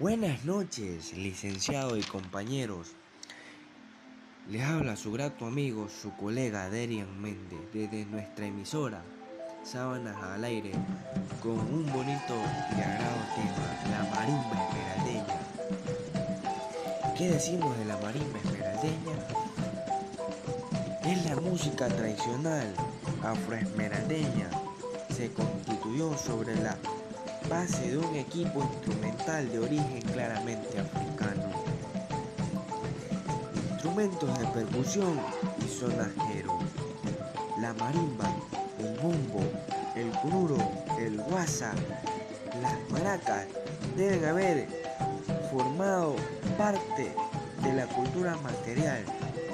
Buenas noches, licenciado y compañeros. Les habla su grato amigo, su colega Derian Méndez, desde nuestra emisora Sábanas al Aire, con un bonito y agrado tema, la marimba esmeraldeña. ¿Qué decimos de la marimba esmeraldeña? Es la música tradicional afroesmeraldeña. Se constituyó sobre la base de un equipo instrumental de origen claramente africano. Instrumentos de percusión y sonajero. La marimba, el bombo, el cururo, el guasa, las maracas deben haber formado parte de la cultura material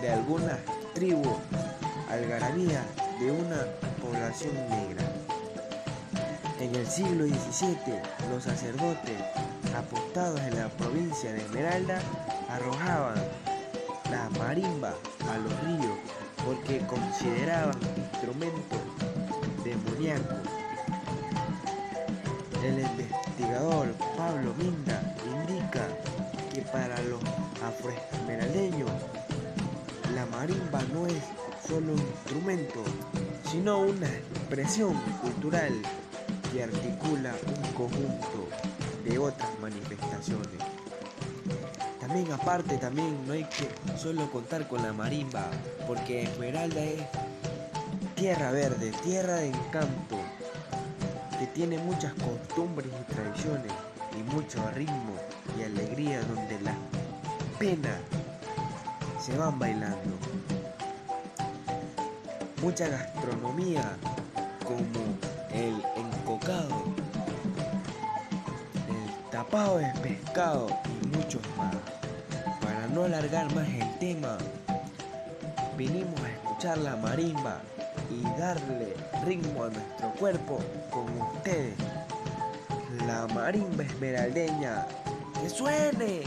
de algunas tribus algarabías de una población negra. En el siglo XVII, los sacerdotes apostados en la provincia de Esmeralda arrojaban la marimba a los ríos porque consideraban instrumento demoníaco. El investigador Pablo Minda indica que para los afroesmeraldeños la marimba no es solo un instrumento, sino una expresión cultural que articula un conjunto de otras manifestaciones. También aparte, también no hay que solo contar con la marimba, porque Esmeralda es tierra verde, tierra de encanto, que tiene muchas costumbres y tradiciones y mucho ritmo y alegría donde las penas se van bailando. Mucha gastronomía como el encocado, el tapado de pescado y muchos más. Para no alargar más el tema, vinimos a escuchar la marimba y darle ritmo a nuestro cuerpo con ustedes. La marimba esmeraldeña, que suene.